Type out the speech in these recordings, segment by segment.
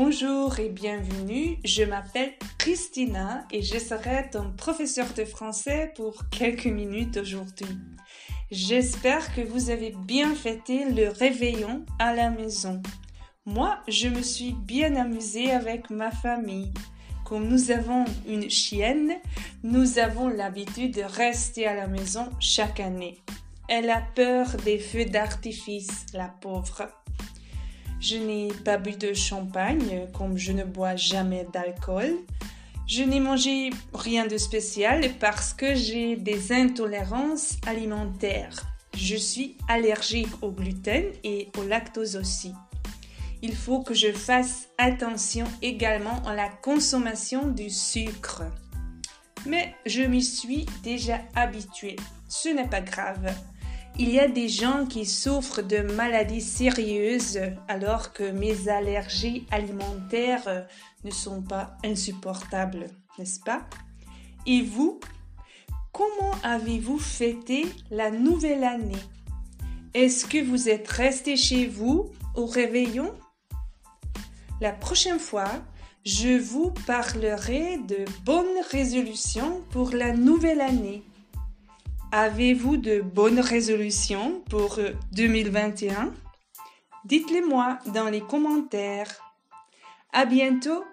Bonjour et bienvenue, je m'appelle Christina et je serai ton professeur de français pour quelques minutes aujourd'hui. J'espère que vous avez bien fêté le réveillon à la maison. Moi, je me suis bien amusée avec ma famille. Comme nous avons une chienne, nous avons l'habitude de rester à la maison chaque année. Elle a peur des feux d'artifice, la pauvre. Je n'ai pas bu de champagne, comme je ne bois jamais d'alcool. Je n'ai mangé rien de spécial parce que j'ai des intolérances alimentaires. Je suis allergique au gluten et au lactose aussi. Il faut que je fasse attention également à la consommation du sucre. Mais je m'y suis déjà habituée. Ce n'est pas grave. Il y a des gens qui souffrent de maladies sérieuses alors que mes allergies alimentaires ne sont pas insupportables, n'est-ce pas? Et vous, comment avez-vous fêté la nouvelle année? Est-ce que vous êtes resté chez vous au réveillon? La prochaine fois, je vous parlerai de bonnes résolutions pour la nouvelle année. Avez-vous de bonnes résolutions pour 2021 Dites-les moi dans les commentaires. À bientôt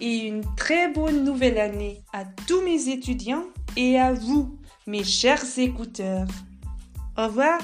et une très bonne nouvelle année à tous mes étudiants et à vous, mes chers écouteurs. Au revoir